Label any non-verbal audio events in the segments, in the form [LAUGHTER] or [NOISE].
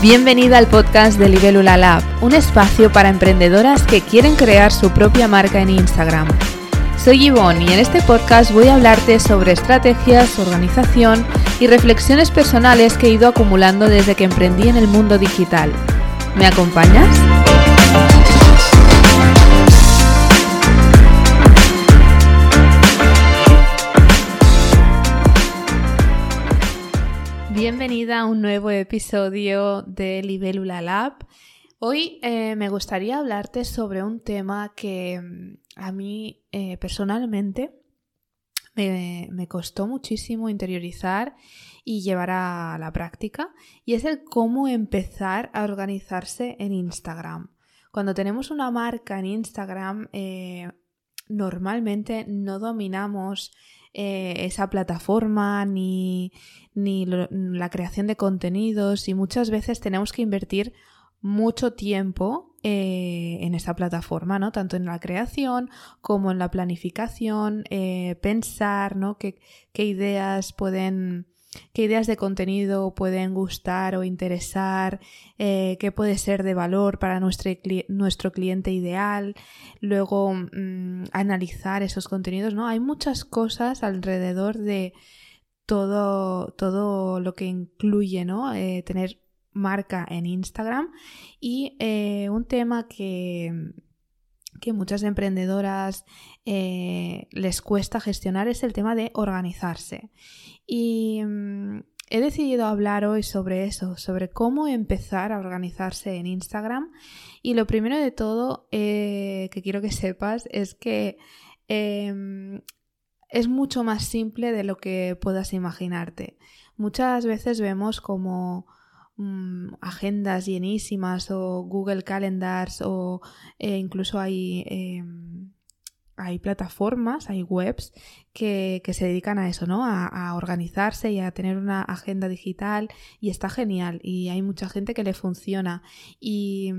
Bienvenida al podcast de Libélula Lab, un espacio para emprendedoras que quieren crear su propia marca en Instagram. Soy Yvonne y en este podcast voy a hablarte sobre estrategias, organización y reflexiones personales que he ido acumulando desde que emprendí en el mundo digital. ¿Me acompañas? Un nuevo episodio de Libélula Lab. Hoy eh, me gustaría hablarte sobre un tema que mm, a mí eh, personalmente me, costó muchísimo interiorizar y llevar a la práctica y es el cómo empezar a organizarse en Instagram. Cuando tenemos una marca en Instagram, eh, normalmente no dominamos eh, esa plataforma ni, ni la creación de contenidos y muchas veces tenemos que invertir mucho tiempo eh, en esa plataforma, ¿no? Tanto en la creación como en la planificación, eh, pensar, ¿no? ¿Qué, qué ideas pueden qué ideas de contenido pueden gustar o interesar, eh, qué puede ser de valor para nuestro, nuestro cliente ideal, luego mm, analizar esos contenidos, ¿no? Hay muchas cosas alrededor de todo, todo lo que incluye, ¿no? Eh, tener marca en Instagram y eh, un tema que que muchas emprendedoras les cuesta gestionar es el tema de organizarse. Y mm, he decidido hablar hoy sobre eso, sobre cómo empezar a organizarse en Instagram. Y lo primero de todo eh, que quiero que sepas es que em, es mucho más simple de lo que puedas imaginarte. Muchas veces vemos como mm, agendas llenísimas o Google Calendars o eh, incluso hay em, hay plataformas, hay webs que, se dedican a eso, ¿no? A, organizarse y a tener una agenda digital y está genial y hay mucha gente que le funciona y,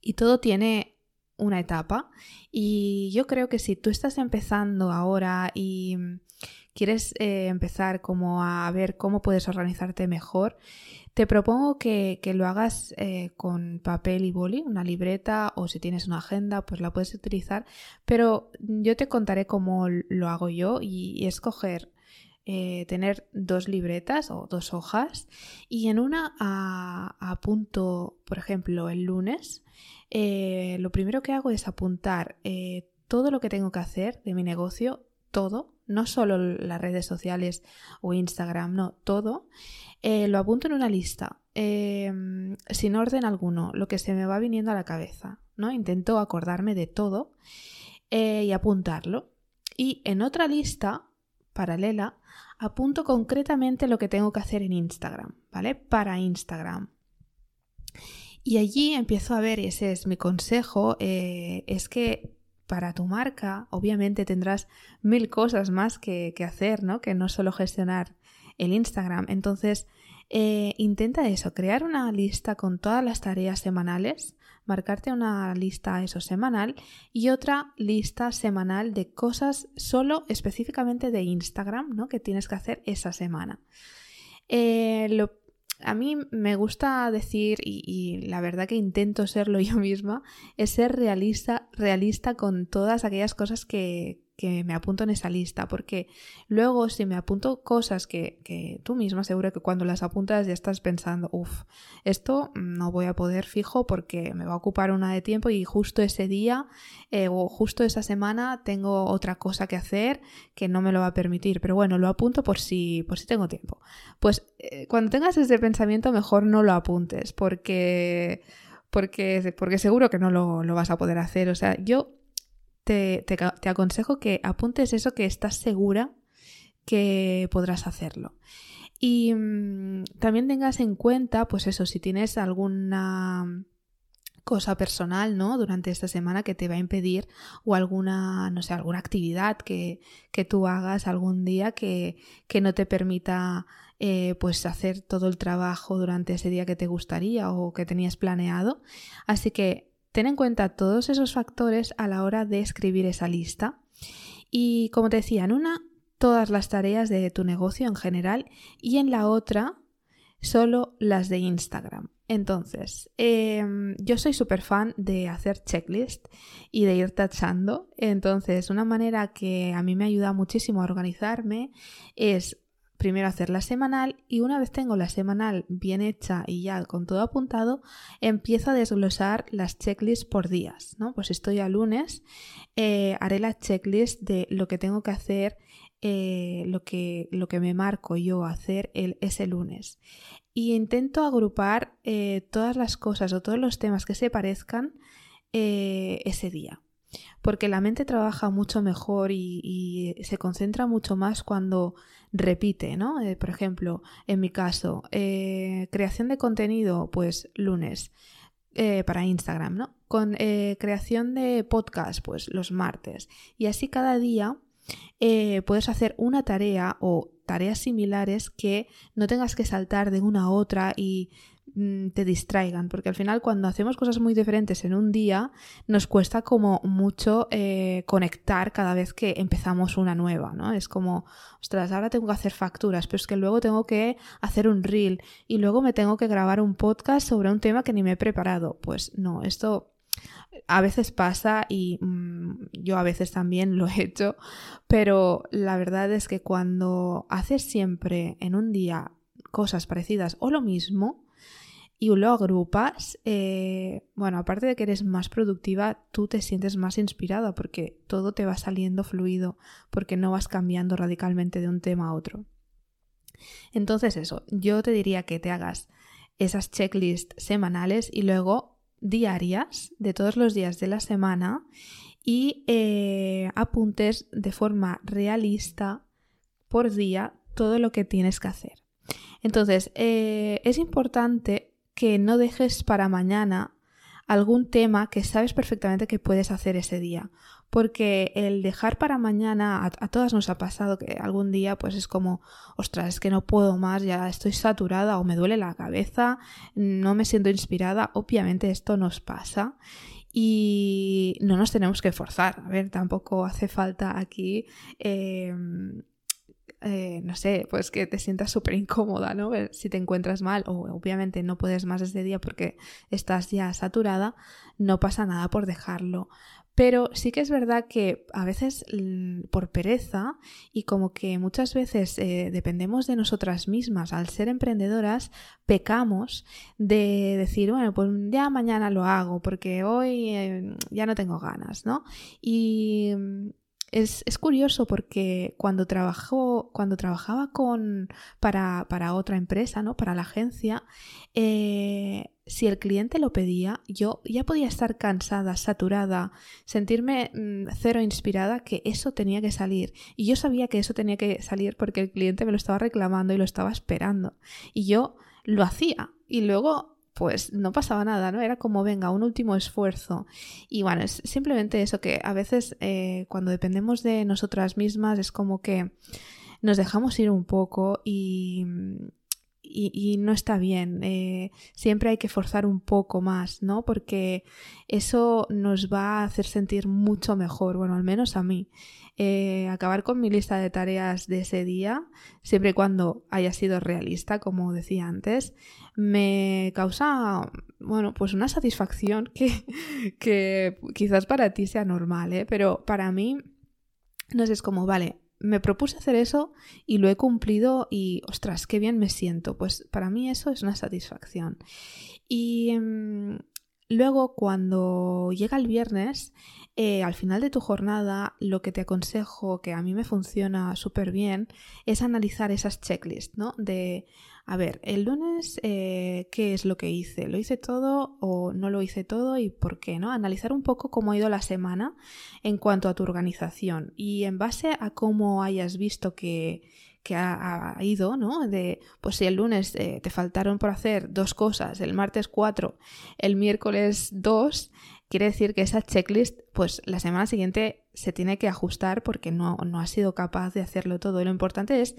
y todo tiene una etapa y yo creo que si tú estás empezando ahora y quieres eh, empezar como a ver cómo puedes organizarte mejor, te propongo que, lo hagas eh, con papel y boli, una libreta o si tienes una agenda, pues la puedes utilizar, pero yo te contaré cómo lo hago yo y, escoger eh, tener dos libretas o dos hojas y en una apunto, por ejemplo, el lunes, eh, lo primero que hago es apuntar todo lo que tengo que hacer de mi negocio, todo, no solo las redes sociales o Instagram, no, todo. Eh, lo apunto en una lista, em, sin orden alguno, lo que se me va viniendo a la cabeza, ¿no? Intento acordarme de todo eh, y apuntarlo. Y en otra lista paralela, apunto concretamente lo que tengo que hacer en Instagram, ¿vale? Para Instagram. Y allí empiezo a ver, y ese es mi consejo, eh, es que para tu marca, obviamente tendrás mil cosas más que, hacer, ¿no? Que no solo gestionar el Instagram. Entonces, eh, intenta eso, crear una lista con todas las tareas semanales, marcarte una lista eso semanal y otra lista semanal de cosas solo específicamente de Instagram, ¿no? Que tienes que hacer esa semana. Eh, a mí me gusta decir, y, y, la verdad que intento serlo [LAUGHS] yo misma, es ser realista, realista con todas aquellas cosas que, que me apunto en esa lista, porque luego si me apunto cosas que, que tú misma seguro que cuando las apuntas ya estás pensando, uff, esto no voy a poder fijo porque me va a ocupar una de tiempo y justo ese día eh, o justo esa semana tengo otra cosa que hacer que no me lo va a permitir, pero bueno, lo apunto por si, por si tengo tiempo. Pues eh, cuando tengas ese pensamiento mejor no lo apuntes porque... Porque, porque seguro que no lo, lo vas a poder hacer. O sea, yo te, aconsejo que apuntes eso que estás segura que podrás hacerlo. Y mm, también tengas en cuenta, pues eso, si tienes alguna cosa personal, ¿no? Durante esta semana que te va a impedir o alguna, no sé, alguna actividad que, que tú hagas algún día que, que no te permita eh, pues hacer todo el trabajo durante ese día que te gustaría o que tenías planeado. Así que Ten en cuenta todos esos factores a la hora de escribir esa lista. Y como te decía, en una, todas las tareas de tu negocio en general y en la otra, solo las de Instagram. Entonces, em, yo soy súper fan de hacer checklist y de ir tachando. Entonces, una manera que a mí me ayuda muchísimo a organizarme es primero hacer la semanal y una vez tengo la semanal bien hecha y ya con todo apuntado, empiezo a desglosar las checklists por días, ¿no? Pues estoy a lunes, eh, haré la checklist de lo que tengo que hacer, eh, lo, que, me marco yo hacer el, ese lunes y intento agrupar eh, todas las cosas o todos los temas que se parezcan ese día. Porque la mente trabaja mucho mejor y, se concentra mucho más cuando repite, ¿no? Eh, por ejemplo, en mi caso, creación de contenido, pues lunes. para Instagram, ¿no? Con creación de podcast, pues los martes. Y así cada día puedes hacer una tarea o tareas similares que no tengas que saltar de una a otra y te distraigan, porque al final cuando hacemos cosas muy diferentes en un día nos cuesta como mucho eh, conectar cada vez que empezamos una nueva, ¿no? Es como, ostras, ahora tengo que hacer facturas, pero es que luego tengo que hacer un reel y luego me tengo que grabar un podcast sobre un tema que ni me he preparado. Pues no, esto a veces pasa y mm, yo a veces también lo he hecho, pero la verdad es que cuando haces siempre en un día cosas parecidas o lo mismo y lo agrupas, eh, bueno, aparte de que eres más productiva, tú te sientes más inspirada porque todo te va saliendo fluido, porque no vas cambiando radicalmente de un tema a otro. Entonces eso, yo te diría que te hagas esas checklists semanales y luego diarias de todos los días de la semana y eh, apuntes de forma realista por día todo lo que tienes que hacer. Entonces, eh, es importante que no dejes para mañana algún tema que sabes perfectamente que puedes hacer ese día. Porque el dejar para mañana, a, todas nos ha pasado que algún día pues es como, ostras, es que no puedo más, ya estoy saturada o me duele la cabeza, no me siento inspirada, obviamente esto nos pasa y no nos tenemos que forzar, a ver, tampoco hace falta aquí... Em, eh, no sé, pues que te sientas súper incómoda, ¿no? Si te encuentras mal o obviamente no puedes más ese día porque estás ya saturada, no pasa nada por dejarlo. Pero sí que es verdad que a veces por pereza y como que muchas veces eh, dependemos de nosotras mismas al ser emprendedoras, pecamos de decir, bueno, pues ya mañana lo hago porque hoy eh, ya no tengo ganas, ¿no? Y es, curioso porque cuando, trabajó, cuando trabajaba con, para, para, otra empresa, ¿no? para la agencia, eh, si el cliente lo pedía, yo ya podía estar cansada, saturada, sentirme mm, cero inspirada, que eso tenía que salir. Y yo sabía que eso tenía que salir porque el cliente me lo estaba reclamando y lo estaba esperando. Y yo lo hacía. Y luego pues no pasaba nada, ¿no? Era como, venga, un último esfuerzo. Y bueno, es simplemente eso que a veces eh, cuando dependemos de nosotras mismas es como que nos dejamos ir un poco y, y, no está bien. Eh, siempre hay que forzar un poco más, ¿no? Porque eso nos va a hacer sentir mucho mejor, bueno, al menos a mí. Eh, acabar con mi lista de tareas de ese día, siempre y cuando haya sido realista, como decía antes, me causa, bueno, pues una satisfacción [LAUGHS] que, que quizás para ti sea normal, ¿eh? pero para mí, no sé, es como, vale, me propuse hacer eso y lo he cumplido y, ostras, qué bien me siento. Pues para mí eso es una satisfacción. Y em, luego, cuando llega el viernes, eh, al final de tu jornada, lo que te aconsejo, que a mí me funciona súper bien, es analizar esas checklists, ¿no? De, a ver, el lunes, eh, ¿qué es lo que hice? ¿Lo hice todo o no lo hice todo y por qué? ¿no? Analizar un poco cómo ha ido la semana en cuanto a tu organización y en base a cómo hayas visto que, ha, ido, ¿no? De, pues si el lunes eh, te faltaron por hacer dos cosas, el martes cuatro, el miércoles dos, quiere decir que esa checklist, pues la semana siguiente se tiene que ajustar porque no, no sido capaz de hacerlo todo. Y lo importante es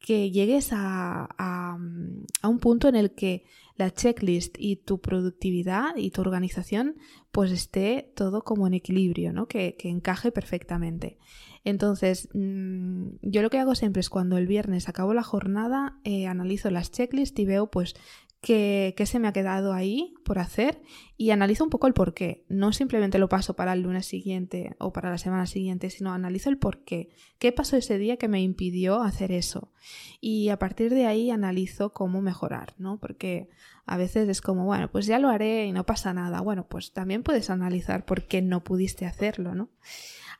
que llegues a, a, un punto en el que la checklist y tu productividad y tu organización pues esté todo como en equilibrio, ¿no? que, que encaje perfectamente. Entonces, mm, yo lo que hago siempre es cuando el viernes acabo la jornada, eh, analizo las checklists y veo pues qué, se me ha quedado ahí por hacer y analizo un poco el por qué. No simplemente lo paso para el lunes siguiente o para la semana siguiente, sino analizo el por qué. ¿Qué pasó ese día que me impidió hacer eso? Y a partir de ahí analizo cómo mejorar, ¿no? Porque a veces es como, bueno, pues ya lo haré y no pasa nada. Bueno, pues también puedes analizar por qué no pudiste hacerlo, ¿no?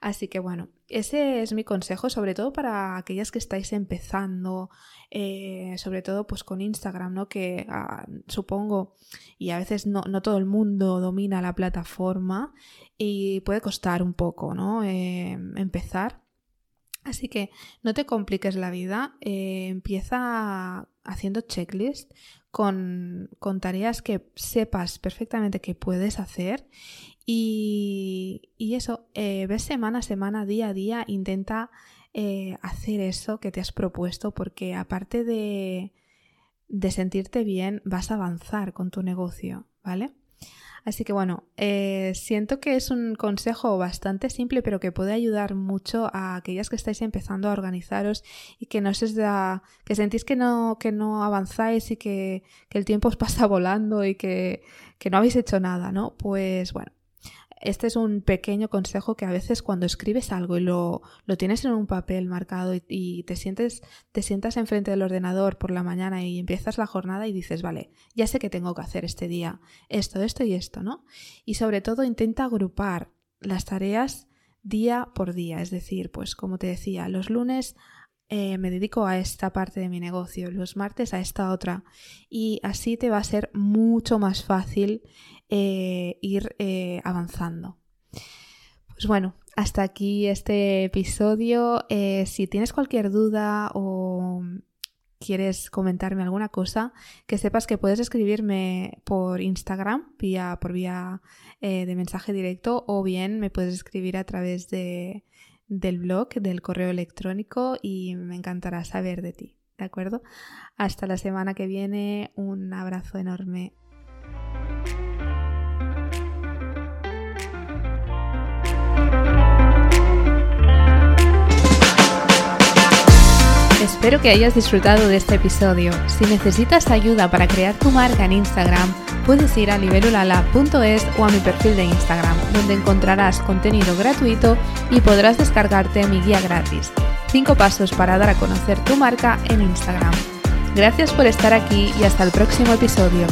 Así que bueno, ese es mi consejo, sobre todo para aquellas que estáis empezando, eh, sobre todo pues con Instagram, ¿no? Que ah, supongo, y a veces no, todo el mundo domina la plataforma y puede costar un poco, ¿no? Eh, empezar. Así que no te compliques la vida, eh, empieza haciendo checklist con, con, tareas que sepas perfectamente que puedes hacer y, eso, eh, ves semana a semana, día a día, intenta eh, hacer eso que te has propuesto porque aparte de, de sentirte bien, vas a avanzar con tu negocio, ¿vale? Así que bueno, eh, siento que es un consejo bastante simple, pero que puede ayudar mucho a aquellas que estáis empezando a organizaros y que no se da, que sentís que no, que no avanzáis y que, que el tiempo os pasa volando y que, que no habéis hecho nada, ¿no? Pues bueno, este es un pequeño consejo que a veces cuando escribes algo y lo, lo tienes en un papel marcado y, te sientes, te sientas enfrente del ordenador por la mañana y empiezas la jornada y dices, vale, ya sé que tengo que hacer este día esto, esto y esto, ¿no? Y sobre todo intenta agrupar las tareas día por día, es decir, pues como te decía, los lunes eh, me dedico a esta parte de mi negocio, los martes a esta otra. Y así te va a ser mucho más fácil eh, ir eh, avanzando. Pues bueno, hasta aquí este episodio. Eh, si tienes cualquier duda o quieres comentarme alguna cosa, que sepas que puedes escribirme por Instagram, vía, por vía de mensaje directo, o bien me puedes escribir a través de, del blog, del correo electrónico, y me encantará saber de ti. ¿De acuerdo? Hasta la semana que viene. Un abrazo enorme. Espero que hayas disfrutado de este episodio. Si necesitas ayuda para crear tu marca en Instagram, puedes ir a libelulala.es o a mi perfil de Instagram, donde encontrarás contenido gratuito y podrás descargarte mi guía gratis. 5 pasos para dar a conocer tu marca en Instagram. Gracias por estar aquí y hasta el próximo episodio.